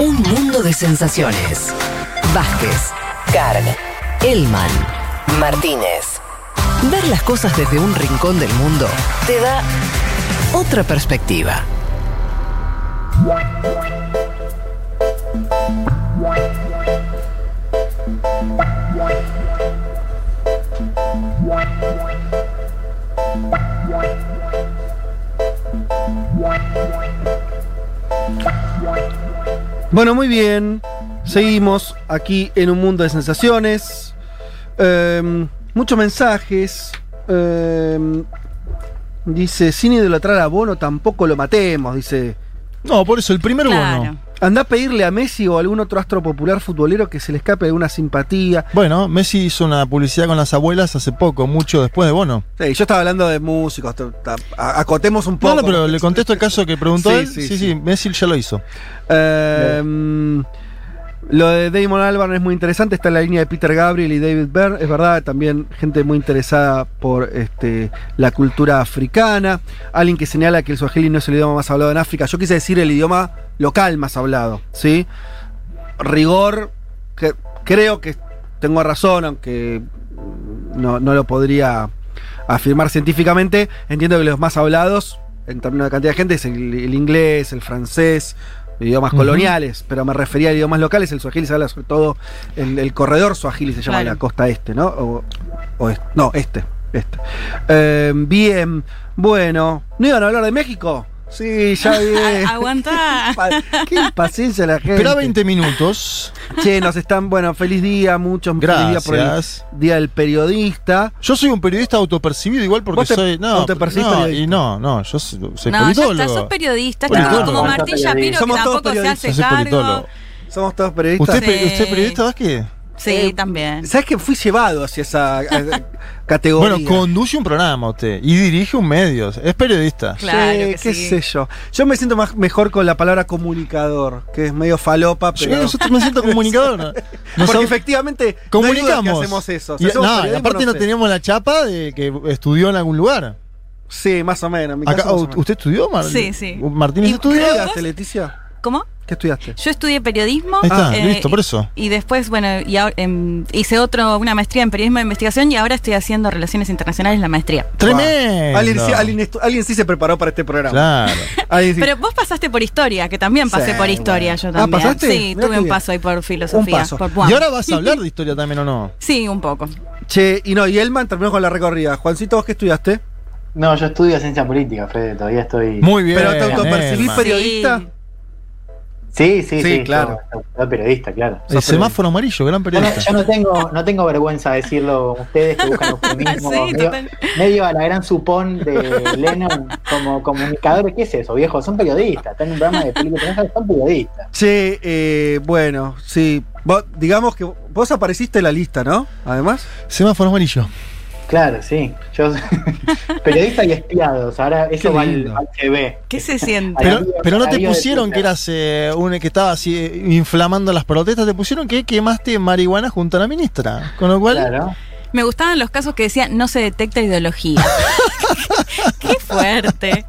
Un mundo de sensaciones. Vázquez, Carg, Elman, Martínez. Ver las cosas desde un rincón del mundo te da otra perspectiva. Bueno, muy bien. Seguimos aquí en un mundo de sensaciones. Em, muchos mensajes. Em, dice, sin idolatrar a Bono tampoco lo matemos, dice. No, por eso, el primer Claro. bono. Anda a pedirle a Messi o a algún otro astro popular futbolero que se le escape alguna simpatía. Bueno, Messi hizo una publicidad con las abuelas hace poco, mucho después de Bono. Sí, yo estaba hablando de músicos. Acotemos un poco. No, no, pero le contesto el caso que preguntó Sí, él. sí, Sí, sí, sí. Messi ya lo hizo. Em, lo de Damon Albarn es muy interesante, está en la línea de Peter Gabriel y David Byrne, es verdad, también gente muy interesada por este, la cultura africana, alguien que señala que el swahili no es el idioma más hablado en África, yo quise decir el idioma local más hablado, ¿sí? Rigor, que creo que tengo razón, aunque no, no lo podría afirmar científicamente, entiendo que los más hablados, en términos de cantidad de gente, es el, el inglés, el francés, idiomas coloniales, pero me refería a idiomas locales, el swahili se habla sobre todo, el, el corredor swahili se llama Claro. la costa este, ¿no? O, o est- no, este, este. Eh, bien, bueno, ¿no iban a hablar de México? Sí, ya vi. Aguanta. Qué impaciencia la gente. Espera 20 minutos. Che, nos están, bueno, feliz día, muchos feliz día por el Gracias. Día del Periodista. Yo soy un periodista autopercibido igual porque ¿Vos te soy. No, no, y no, no, yo soy, soy no, ya politólogo. está, sos periodista. Está como Martín. Shapiro, que tampoco se hace cargo. Somos todos periodistas. ¿Usted, Sí. ¿Usted es periodista, Vázquez? Sí, Eh, también. ¿Sabes que fui llevado hacia esa categoría? Bueno, conduce un programa usted y dirige un medio. Es periodista. Claro Sí, que qué sí. sé yo. Yo me siento más, mejor con la palabra comunicador, que es medio falopa, pero. yo me siento comunicador. ¿no? porque efectivamente no comunicamos. que hacemos eso. Si Y- no, aparte no sé. teníamos la chapa de que estudió en algún lugar. Sí, más o menos. en mi Acá, caso, más o menos. ¿Usted estudió, Mar- Sí, sí. ¿Martínez Y- ¿Qué estudió? estudiaste, Leticia? ¿Cómo? ¿Qué estudiaste? Yo estudié periodismo. Ahí está, eh, listo, por eso. Y después, bueno, y ahora, em, hice otro, una maestría en periodismo de investigación y ahora estoy haciendo relaciones internacionales la maestría. Tremendo. Alguien, sí- alguien estu- alguien sí se preparó para este programa. Claro. Sí. Pero vos pasaste por historia, que también pasé Sí, por historia bueno. yo Ah, también. ¿pasaste? Sí, Mirá tuve un paso ahí por filosofía. paso. Por. Y ahora vas a hablar de historia también o no. Sí, un poco. Che, y no, y Elman terminó con la recorrida. Juancito, ¿vos qué estudiaste? No, yo estudio ciencia política, Fede, todavía estoy. Muy bien. ¿Pero te autopercibís periodista? Sí. Sí, sí, Sí, sí, claro. Periodista, claro. El semáforo amarillo, gran periodista. yo no tengo, no tengo vergüenza de decirlo ustedes que buscan eufemismo, Sí, medio, a la gran supón de Lennon como comunicador. ¿Qué es eso, viejo? Son periodistas, están en un programa de película, son periodistas. Che, eh, bueno, sí. Vos- digamos que vos apareciste en la lista, ¿no? Además. Semáforo amarillo. Claro, sí. Yo periodista y espiados. Ahora eso Qué va al, lindo. al CV. ¿Qué se siente? Pero, no te de pusieron que eras eh, un que estaba así eh, inflamando las protestas, te pusieron que quemaste marihuana junto a la ministra. Con lo cual, Claro. Me gustaban los casos que decían no se detecta ideología. Qué fuerte.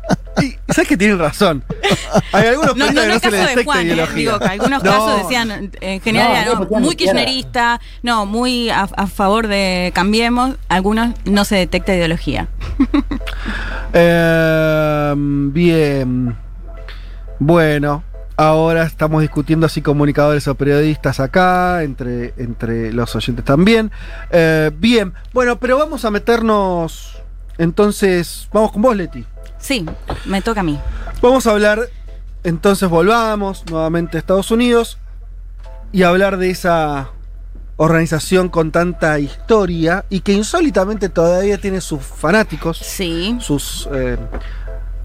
Sabes que tienen razón. Hay algunos No, no, no que no se le caso de detecta Juan, eh, ideología. digo que algunos No. casos decían, en general, No, era, muy kirchnerista, no, muy a, a favor de Cambiemos, algunos no se detecta ideología. Eh, bien. Bueno, ahora estamos discutiendo si comunicadores o periodistas acá, entre, entre los oyentes también. Eh, bien, bueno, pero vamos a meternos. Entonces, vamos con vos, Leti. Sí, me toca a mí. Vamos a hablar, entonces volvamos nuevamente a Estados Unidos y hablar de esa organización con tanta historia y que insólitamente todavía tiene sus fanáticos Sí. sus eh,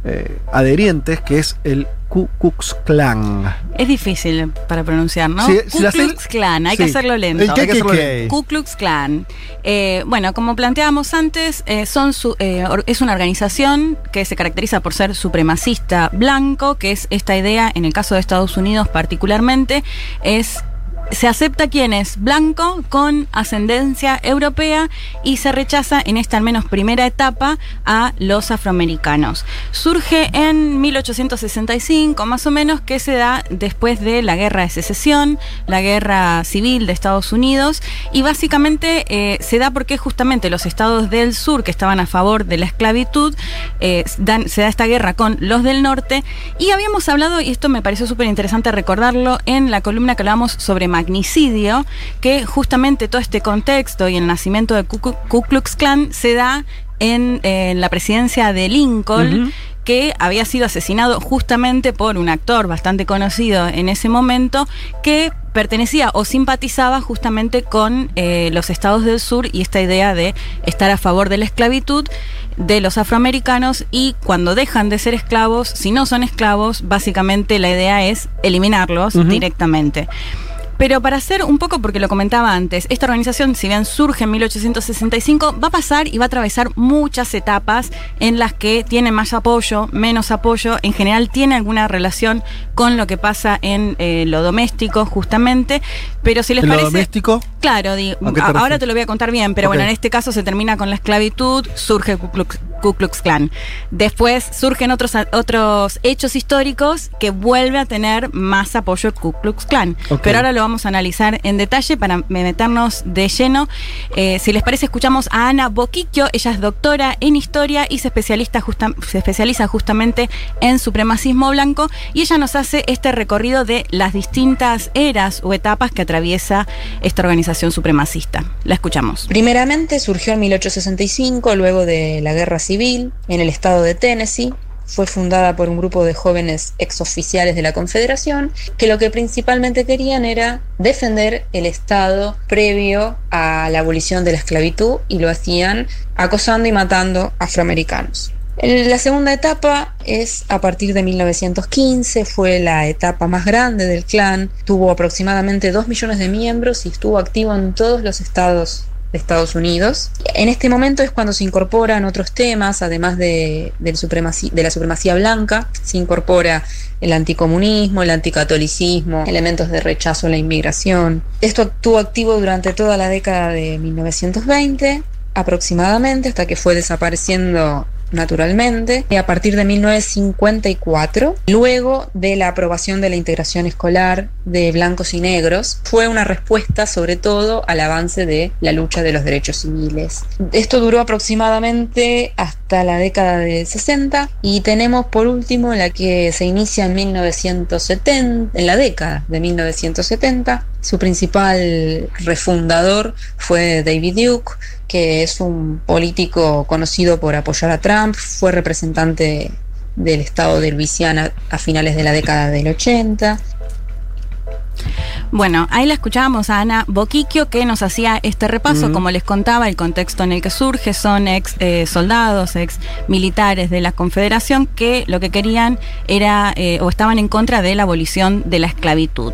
eh, adherientes, que es el Ku Klux Klan. Es difícil para pronunciar, ¿no? Sí, Ku Klux Klan, hay sí. que hacerlo lento. Hay que hacerlo KKK. Ku Klux Klan. Eh, bueno, como planteábamos antes, eh, son su- eh, es una organización que se caracteriza por ser supremacista blanco, que es esta idea, en el caso de Estados Unidos particularmente, es se acepta quién es blanco con ascendencia europea y se rechaza en esta al menos primera etapa a los afroamericanos. Surge en 1865 más o menos que se da después de la guerra de secesión, la guerra civil de Estados Unidos y básicamente eh, se da porque justamente los estados del sur que estaban a favor de la esclavitud eh, dan- se da esta guerra con los del norte y habíamos hablado y esto me pareció súper interesante recordarlo en la columna que hablamos sobre magnicidio, que justamente todo este contexto y el nacimiento de Ku, Klux Klan se da en, eh, la presidencia de Lincoln. Que había sido asesinado justamente por un actor bastante conocido en ese momento que pertenecía o simpatizaba justamente con eh, los estados del sur y esta idea de estar a favor de la esclavitud de los afroamericanos y cuando dejan de ser esclavos, si no son esclavos, básicamente la idea es eliminarlos directamente. Pero para hacer un poco, porque lo comentaba antes, esta organización, si bien surge en 1865, va a pasar y va a atravesar muchas etapas en las que tiene más apoyo, menos apoyo, en general tiene alguna relación con lo que pasa en eh, lo doméstico, justamente. Pero si les ¿En lo parece. doméstico? Claro, di- ¿A qué te a- ahora te lo voy a contar bien, pero bueno, en este caso se termina con la esclavitud, surge Ku Klux, Ku Klux Klan. Después surgen otros, otros hechos históricos que vuelve a tener más apoyo el Ku Klux Klan. Pero ahora lo vamos a analizar en detalle para meternos de lleno. Eh, si les parece, escuchamos a Ana Boquicchio. Ella es doctora en historia y se, especialista justa- se especializa justamente en supremacismo blanco. Y ella nos hace este recorrido de las distintas eras o etapas que atraviesa esta organización supremacista. La escuchamos. Primeramente surgió en 1865, luego de la Guerra Civil, en el estado de Tennessee. Fue fundada por un grupo de jóvenes exoficiales de la Confederación que lo que principalmente querían era defender el Estado previo a la abolición de la esclavitud y lo hacían acosando y matando afroamericanos. La segunda etapa es a partir de 1915, fue la etapa más grande del clan, tuvo aproximadamente 2 millones de miembros y estuvo activo en todos los estados de Estados Unidos. En este momento es cuando se incorporan otros temas, además de, de la supremacía blanca, se incorpora el anticomunismo, el anticatolicismo, elementos de rechazo a la inmigración. Esto estuvo activo durante toda la década de 1920 aproximadamente hasta que fue desapareciendo naturalmente a partir de 1954 luego de la aprobación de la integración escolar de blancos y negros fue una respuesta sobre todo al avance de la lucha de los derechos civiles. Esto duró aproximadamente hasta la década de 60 y tenemos por último la que se inicia en 1970 en la década de 1970 su principal refundador fue David Duke, que es un político conocido por apoyar a Trump, fue representante del estado de Luisiana a finales de la década del 80. Bueno, ahí la escuchábamos a Ana Boquicchio que nos hacía este repaso, como les contaba, el contexto en el que surge, son ex eh, soldados, ex militares de la Confederación que lo que querían era eh, o estaban en contra de la abolición de la esclavitud.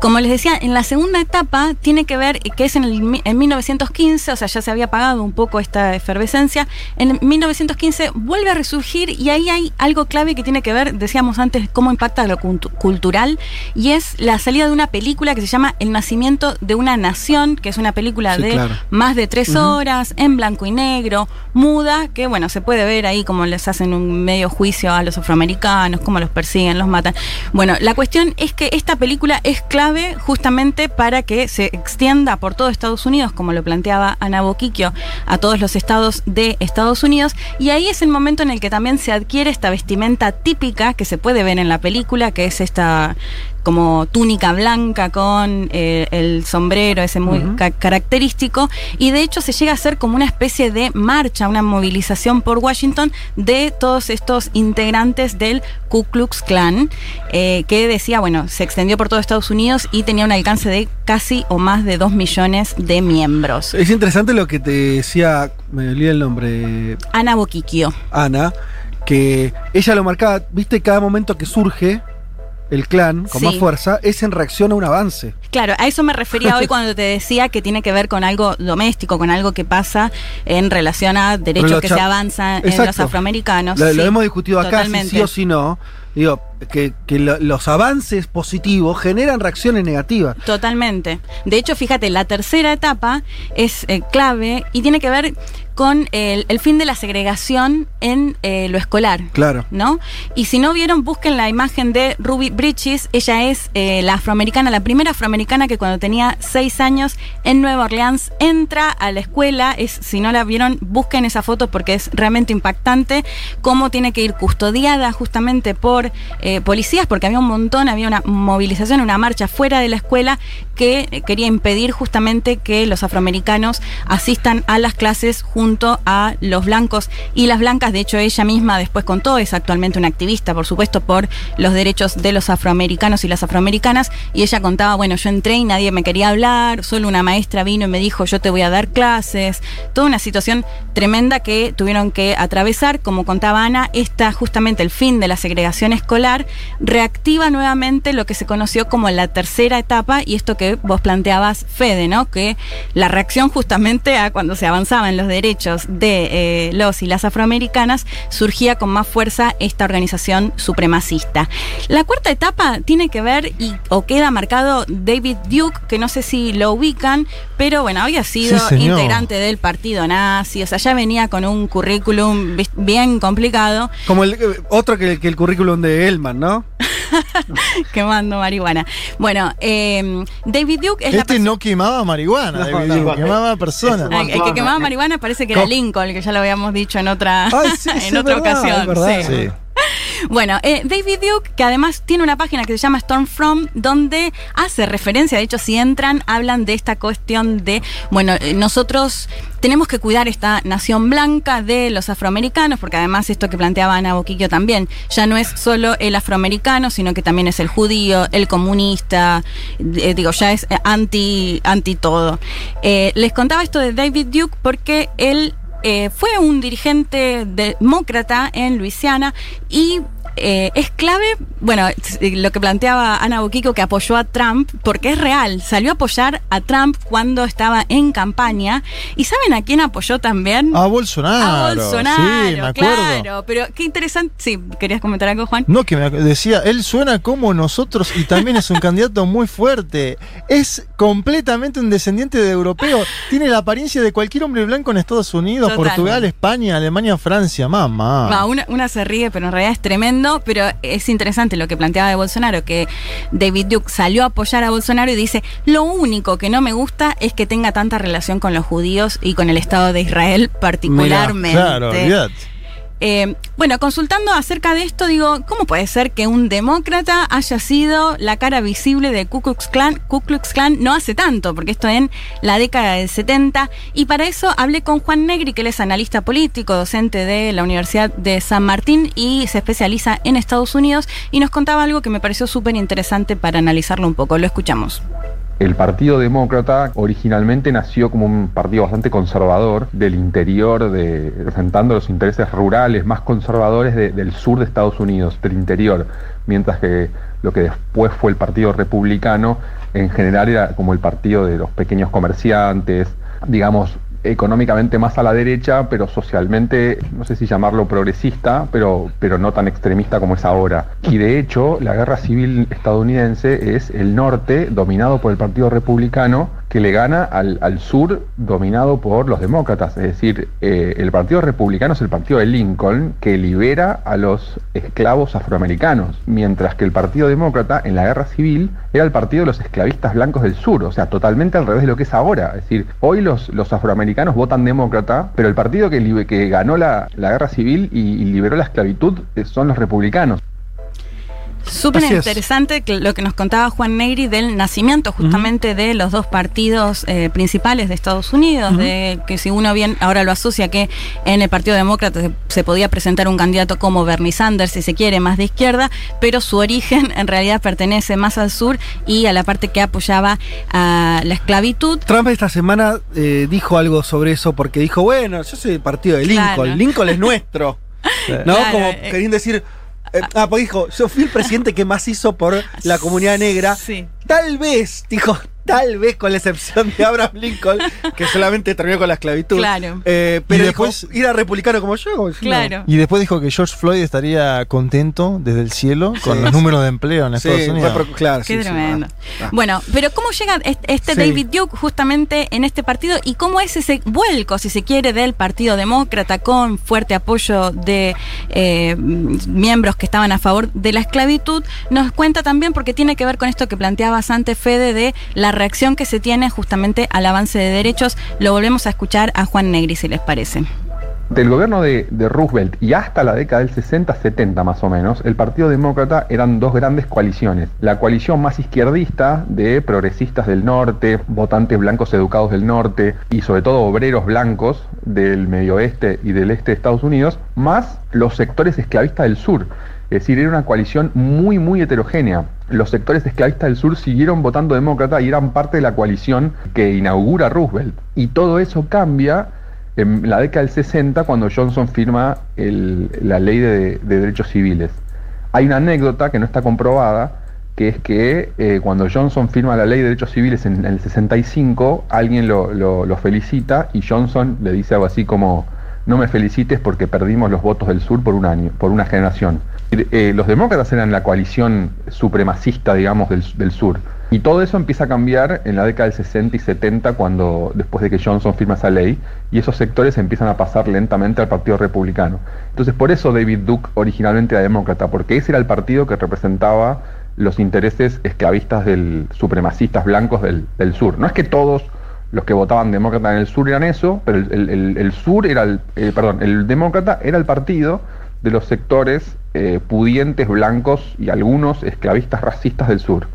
Como les decía, en la segunda etapa tiene que ver que es en, el, en 1915, o sea, ya se había apagado un poco esta efervescencia, en 1915 vuelve a resurgir y ahí hay algo clave que tiene que ver, decíamos antes, cómo impacta lo cultu- cultural y es la salida de una película que se llama El nacimiento de una nación, que es una película Sí, de claro. más de tres horas, en blanco y negro, muda, que bueno, se puede ver ahí como les hacen un medio juicio a los afroamericanos, cómo los persiguen, los matan. Bueno, la cuestión es que esta película es clave justamente para que se extienda por todo Estados Unidos, como lo planteaba Ana Boquicchio, a todos los estados de Estados Unidos, y ahí es el momento en el que también se adquiere esta vestimenta típica que se puede ver en la película, que es esta como túnica blanca con eh, el sombrero ese muy ca- característico y de hecho se llega a hacer como una especie de marcha, una movilización por Washington de todos estos integrantes del Ku Klux Klan eh, que decía, bueno, se extendió por todo Estados Unidos y tenía un alcance de casi o más de dos millones de miembros. Es interesante lo que te decía, me olvidé el nombre, Ana Boquicchio. Ana, que ella lo marcaba, viste, cada momento que surge el clan con Sí. más fuerza es en reacción a un avance. Claro, a eso me refería hoy cuando te decía que tiene que ver con algo doméstico, con algo que pasa en relación a derechos que se avanzan en los afroamericanos. Lo, hemos discutido acá, si sí o si no. Digo, que, que lo- los avances positivos generan reacciones negativas. Totalmente. De hecho, fíjate, la tercera etapa es eh, clave y tiene que ver con el, el fin de la segregación en eh, lo escolar. Claro. ¿No? Y si no vieron, busquen la imagen de Ruby Bridges. Ella es eh, la afroamericana, la primera afroamericana que cuando tenía seis años en Nueva Orleans entra a la escuela. Es, si no la vieron, busquen esa foto porque es realmente impactante. Cómo tiene que ir custodiada justamente por eh, policías, porque había un montón, había una movilización, una marcha fuera de la escuela que eh, quería impedir justamente que los afroamericanos asistan a las clases junto a los blancos y las blancas. De hecho, ella misma después contó, es actualmente una activista, por supuesto, por los derechos de los afroamericanos y las afroamericanas. Y ella contaba, bueno, yo entré y nadie me quería hablar, solo una maestra vino y me dijo, yo te voy a dar clases. Toda una situación tremenda que tuvieron que atravesar. Como contaba Ana, esta justamente el fin de la segregación escolar reactiva nuevamente lo que se conoció como la tercera etapa y esto que vos planteabas, Fede, ¿no? Que la reacción justamente a cuando se avanzaba en los derechos de eh, los y las afroamericanas surgía con más fuerza esta organización supremacista. La cuarta etapa tiene que ver y o queda marcado David Duke, que no sé si lo ubican, pero bueno, había sido Sí, integrante del partido nazi, o sea, ya venía con un currículum bien complicado. Como el, eh, otro que, que el currículum de Elman, ¿no? quemando marihuana. Bueno, eh, David Duke es Este no quemaba marihuana, No, David no, Duke, no. quemaba personas. El que quemaba marihuana parece que era Co- Lincoln, que ya lo habíamos dicho en otra, Ay, sí, en sí, otra verdad, ocasión. es verdad. sí. Bueno, eh, David Duke, que además tiene una página que se llama Stormfront, donde hace referencia, de hecho, si entran, hablan de esta cuestión de, bueno, eh, nosotros tenemos que cuidar esta nación blanca de los afroamericanos, porque además esto que planteaba Ana Boquillo también, ya no es solo el afroamericano, sino que también es el judío, el comunista, eh, digo, ya es eh, anti, anti todo. Eh, les contaba esto de David Duke porque él eh, fue un dirigente demócrata en Luisiana y eh, es clave, bueno, t- lo que planteaba Ana Boquico, que apoyó a Trump, porque es real, salió a apoyar a Trump cuando estaba en campaña. ¿Y saben a quién apoyó también? A Bolsonaro. a Bolsonaro, Sí, me acuerdo. claro. Pero qué interesante. Sí, ¿querías comentar algo, Juan? No, que me decía, él suena como nosotros y también es un candidato muy fuerte. Es completamente un descendiente de europeo. Tiene la apariencia de cualquier hombre blanco en Estados Unidos, Total. Portugal, España, Alemania, Francia. Mamá. Va, una, una se ríe, pero en realidad es tremendo. Pero es interesante lo que planteaba de Bolsonaro, que David Duke salió a apoyar a Bolsonaro y dice: Lo único que no me gusta es que tenga tanta relación con los judíos y con el Estado de Israel, particularmente. Claro, olvidate. Eh, bueno, consultando acerca de esto, digo, ¿cómo puede ser que un demócrata haya sido la cara visible de Ku Klux Klan, Ku Klux Klan no hace tanto, porque esto en la década del 70, y para eso hablé con Juan Negri, que él es analista político, docente de la Universidad de San Martín y se especializa en Estados Unidos, y nos contaba algo que me pareció súper interesante para analizarlo un poco. Lo escuchamos. El Partido Demócrata originalmente nació como un partido bastante conservador del interior, de, representando los intereses rurales más conservadores de- del sur de Estados Unidos, del interior, mientras que lo que después fue el Partido Republicano en general era como el partido de los pequeños comerciantes, digamos, económicamente más a la derecha, pero socialmente, no sé si llamarlo progresista, pero, pero no tan extremista como es ahora. Y de hecho, la guerra civil estadounidense es el norte dominado por el Partido Republicano que le gana al, al sur dominado por los demócratas. Es decir, eh, el Partido Republicano es el partido de Lincoln que libera a los esclavos afroamericanos, mientras que el Partido Demócrata en la guerra civil era el partido de los esclavistas blancos del sur, o sea, totalmente al revés de lo que es ahora. Es decir, hoy los, los afroamericanos votan demócrata, pero el partido que, que ganó la, la guerra civil y, y liberó la esclavitud eh, son los republicanos. Súper interesante lo que nos contaba Juan Negri del nacimiento justamente de los dos partidos eh, principales de Estados Unidos, de que si uno bien ahora lo asocia que en el Partido Demócrata se, se podía presentar un candidato como Bernie Sanders, si se quiere, más de izquierda, pero su origen en realidad pertenece más al sur y a la parte que apoyaba a la esclavitud. Trump esta semana eh, dijo algo sobre eso porque dijo, bueno, yo soy del partido de Lincoln, Claro. Lincoln es nuestro. ¿No? Claro, Como eh. queriendo decir... eh, ah, porque dijo, yo fui el presidente que más hizo por la comunidad negra. Sí. Tal vez, dijo, Tal vez con la excepción de Abraham Lincoln, que solamente terminó con la esclavitud. Claro. Eh, pero Y dijo, después- ir a republicano como yo. como. Claro. Y después dijo que George Floyd estaría contento desde el cielo con Sí. los números de empleo en Estados fue Unidos. pro- claro, Qué sí, sí, tremendo. ah, ah. Bueno, pero ¿cómo llega este, este Sí. David Duke justamente en este partido y cómo es ese vuelco, si se quiere, del Partido Demócrata con fuerte apoyo de eh, miembros que estaban a favor de la esclavitud? Nos cuenta también porque tiene que ver con esto que planteabas antes, Fede, de la reacción que se tiene justamente al avance de derechos. Lo volvemos a escuchar a Juan Negri, si les parece. Del gobierno de, de Roosevelt y hasta la década del 60-70 más o menos, el Partido Demócrata eran dos grandes coaliciones. La coalición más izquierdista de progresistas del norte, votantes blancos educados del norte y sobre todo obreros blancos del medio oeste y del este de Estados Unidos, más los sectores esclavistas del sur. Es decir, era una coalición muy, muy heterogénea. Los sectores esclavistas del sur siguieron votando demócrata y eran parte de la coalición que inaugura Roosevelt. Y todo eso cambia en la década del 60 cuando Johnson firma la ley de, de derechos civiles. Hay una anécdota que no está comprobada, que es que eh, cuando Johnson firma la ley de derechos civiles en, el 65, alguien lo- lo felicita y Johnson le dice algo así como, no me felicites porque perdimos los votos del sur por un año, por una generación. Eh, los demócratas eran la coalición supremacista, digamos, del, del sur. Y todo eso empieza a cambiar en la década del 60 y 70, cuando, después de que Johnson firma esa ley, y esos sectores empiezan a pasar lentamente al Partido Republicano. Entonces, por eso David Duke originalmente era demócrata, porque ese era el partido que representaba los intereses esclavistas del supremacistas blancos del, del sur. No es que todos los que votaban demócrata en el sur eran eso, pero el, el- sur era el, eh, perdón, el demócrata era el partido de los sectores eh, pudientes blancos y algunos esclavistas racistas del sur.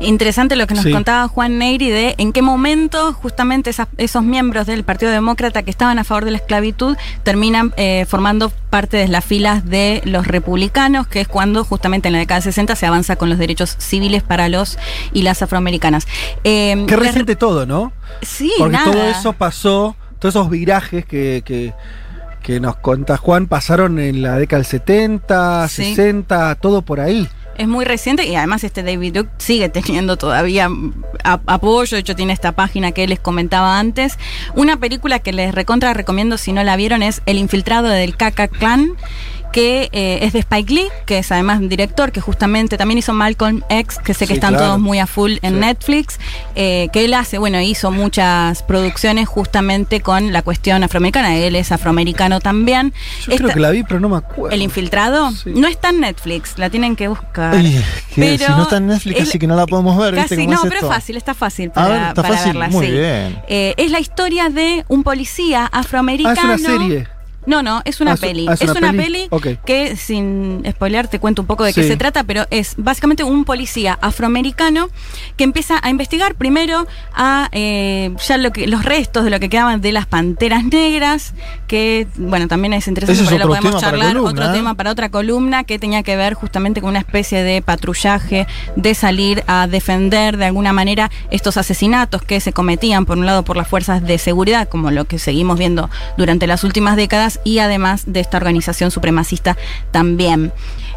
Interesante lo que nos Sí. contaba Juan Negri de en qué momento justamente esas- esos miembros del Partido Demócrata que estaban a favor de la esclavitud terminan eh, formando parte de las filas de los republicanos, que es cuando justamente en la década de 60 se avanza con los derechos civiles para los y las afroamericanas. Eh, Qué reciente todo, ¿no? Sí, Porque nada. todo eso pasó, todos esos virajes que, que, que nos cuenta Juan pasaron en la década del 70, Sí. 60, todo por ahí. Es muy reciente y además este David Duke sigue teniendo todavía apoyo, de hecho tiene esta página que les comentaba antes. Una película que les recontra recomiendo si no la vieron es El infiltrado del Kaka Clan que eh, es de Spike Lee, que es además un director que justamente también hizo Malcolm X, que sé que Sí, están claro. todos muy a full en Sí. Netflix, eh, que él hace, bueno, hizo muchas producciones justamente con la cuestión afroamericana, él es afroamericano también. Yo Esta- creo que la vi, pero no me acuerdo. el infiltrado Sí. no está en Netflix, la tienen que buscar. Ay, que si Pero no está en Netflix, él- así que no la podemos ver, ¿viste Casi, cómo no, es pero esto? es fácil, está fácil para, ver, está para fácil, verla. muy sí. bien. Eh, es la historia de un policía Ah, afroamericano. es una serie. No, no, es una Ah, peli. ah, es, una, peli, que, sin spoilear, te cuento un poco de qué se trata, pero es básicamente un policía afroamericano que empieza a investigar primero a eh, ya lo que, los restos de lo que quedaban de las panteras negras, que, bueno, también es interesante, Ese es por ahí lo podemos charlar, columna, otro ¿eh? tema para otra columna que tenía que ver justamente con una especie de patrullaje, de salir a defender de alguna manera estos asesinatos que se cometían, por un lado, por las fuerzas de seguridad, como lo que seguimos viendo durante las últimas décadas, y además de esta organización supremacista también.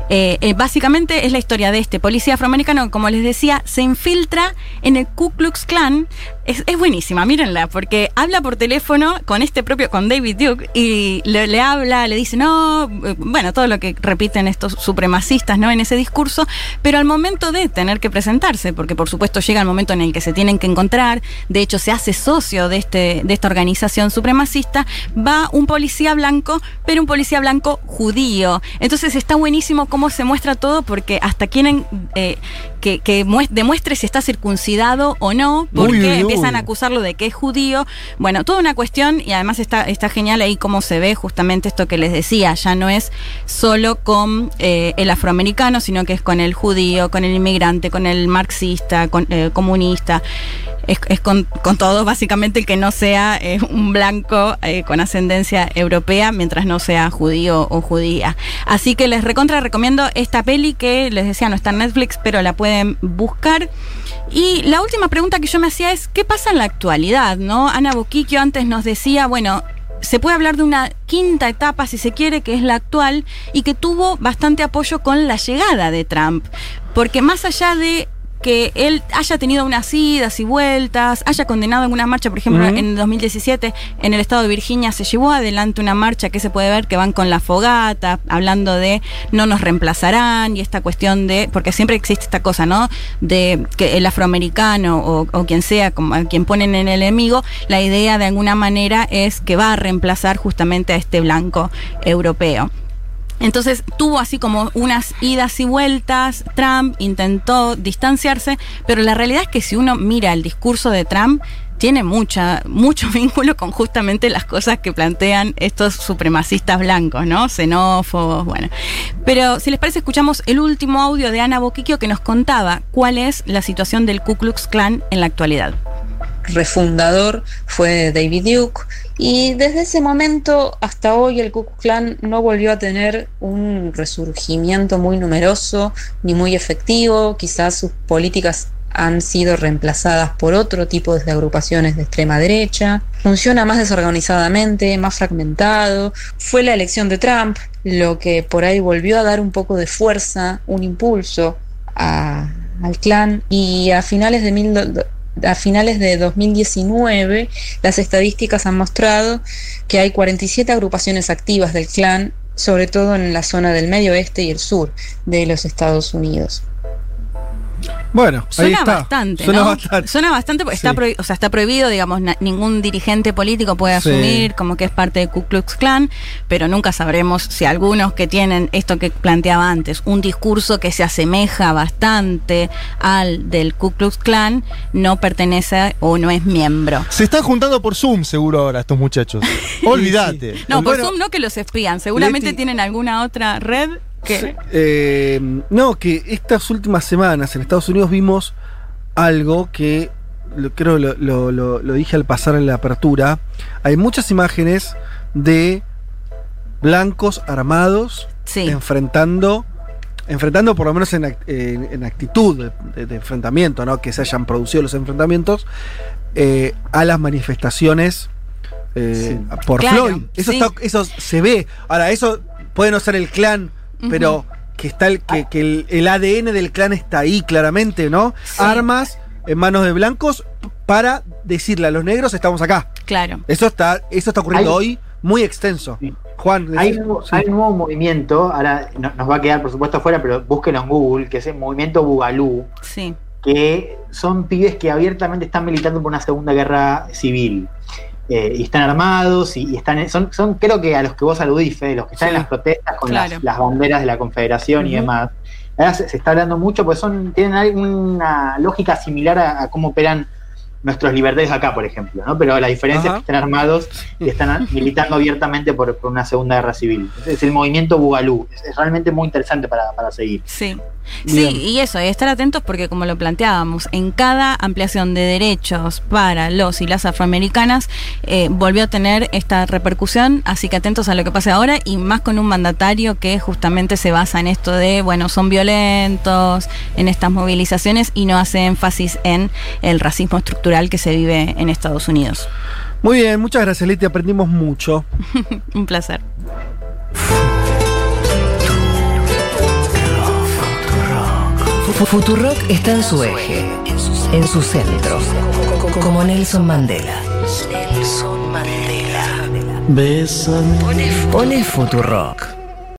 Eh, eh, básicamente es la historia de este policía afroamericano, como les decía, se infiltra en el Ku Klux Klan. Es, buenísima, mírenla, porque habla por teléfono con este propio, con David Duke, y le, le habla, le dice, no, bueno, todo lo que repiten estos supremacistas, ¿no? En ese discurso, pero al momento de tener que presentarse, porque por supuesto llega el momento en el que se tienen que encontrar, de hecho se hace socio de, este, de esta organización supremacista, va un policía blanco, pero un policía blanco judío. Entonces está buenísimo cómo se muestra todo, porque hasta quieren eh, que, que muest- demuestre si está circuncidado o no, porque Uy, uy, uy. empiezan a acusarlo de que es judío. Bueno, toda una cuestión y además está, está genial ahí cómo se ve justamente esto que les decía, ya no es solo con eh, el afroamericano, sino que es con el judío, con el inmigrante, con el marxista, con eh, comunista. Es, con, con todo, básicamente el que no sea eh, un blanco eh, con ascendencia europea, mientras no sea judío o judía. Así que les recontra recomiendo esta peli que les decía no está en Netflix, pero la pueden buscar. Y la última pregunta que yo me hacía es, ¿qué pasa en la actualidad? ¿no? Ana Boquiquio antes nos decía, bueno, se puede hablar de una quinta etapa, si se quiere, que es la actual, y que tuvo bastante apoyo con la llegada de Trump. Porque más allá de que él haya tenido unas idas y vueltas, haya condenado alguna marcha, por ejemplo, Ujú. en 2017 en el estado de Virginia se llevó adelante una marcha que se puede ver que van con la fogata, hablando de no nos reemplazarán y esta cuestión de, porque siempre existe esta cosa, ¿no? De que el afroamericano o, o quien sea, como a quien ponen en el enemigo, la idea de alguna manera es que va a reemplazar justamente a este blanco europeo. Entonces tuvo así como unas idas y vueltas, Trump intentó distanciarse, pero la realidad es que si uno mira el discurso de Trump, tiene mucha, mucho vínculo con justamente las cosas que plantean estos supremacistas blancos, ¿no? Xenófobos, bueno. Pero si les parece, escuchamos el último audio de Ana Boquiquio que nos contaba cuál es la situación del Ku Klux Klan en la actualidad. Refundador fue David Duke y desde ese momento hasta hoy el Ku Klux Klan no volvió a tener un resurgimiento muy numeroso ni muy efectivo, quizás sus políticas han sido reemplazadas por otro tipo de agrupaciones de extrema derecha, funciona más desorganizadamente, más fragmentado. Fue la elección de Trump lo que por ahí volvió a dar un poco de fuerza, un impulso al clan y a finales de mil, a finales de 2019 las estadísticas han mostrado que hay 47 agrupaciones activas del clan, sobre todo en la zona del medio oeste y el sur de los Estados Unidos. Bueno, ahí Suena está. bastante, Suena ¿no? bastante. Suena bastante porque está, Sí. prohi- o sea, está prohibido, digamos, ningún dirigente político puede Sí. asumir como que es parte del Ku Klux Klan, pero nunca sabremos si algunos que tienen esto que planteaba antes, un discurso que se asemeja bastante al del Ku Klux Klan, no pertenece o no es miembro. Se están juntando por Zoom seguro ahora estos muchachos. Olvídate. No, por Bueno, Zoom no que los espían, seguramente Leti- tienen alguna otra red Eh, no, que estas últimas semanas en Estados Unidos vimos algo que lo- creo lo, lo- dije al pasar en la apertura. Hay muchas imágenes de blancos armados Sí. enfrentando, enfrentando por lo menos en, act- en- en actitud de, enfrentamiento, ¿no? que se hayan producido los enfrentamientos eh, a las manifestaciones eh, por Claro, Floyd. Eso, sí. está, eso se ve. Ahora, eso puede no ser el clan, pero que está el, que, que el, el ADN del clan está ahí claramente, ¿no? Sí. Armas en manos de blancos para decirle a los negros estamos acá. Claro. Eso está, eso está ocurriendo Hay- hoy muy extenso. Sí. Juan, Hay, decís- un- sí. hay un nuevo movimiento, ahora no- nos va a quedar por supuesto afuera, pero búsquenlo en Google, que es el movimiento Bugalú, Sí. que son pibes que abiertamente están militando por una segunda guerra civil. Eh, y están armados y, y están son, son creo que a los que vos aludís, Fede, los que están Sí. en las protestas con Claro. las, las banderas de la confederación y demás. Ahora se, se está hablando mucho, pues son, tienen alguna lógica similar a, a cómo operan nuestros libertarios acá, por ejemplo, ¿no? Pero la diferencia Ajá. es que están armados y están militando abiertamente por, por una segunda guerra civil. Es, el movimiento Bugalú. Es, es realmente muy interesante para, para seguir. Sí. Bien. Sí, y eso, y estar atentos porque como lo planteábamos, en cada ampliación de derechos para los y las afroamericanas eh, volvió a tener esta repercusión, así que atentos a lo que pase ahora y más con un mandatario que justamente se basa en esto de, bueno, son violentos, en estas movilizaciones y no hace énfasis en el racismo estructural que se vive en Estados Unidos. Muy bien, muchas gracias, Leti. Aprendimos mucho. Un placer. Fu- Futurock está en su eje, en su centro, como Nelson Mandela. Nelson Mandela. Pone Futurock.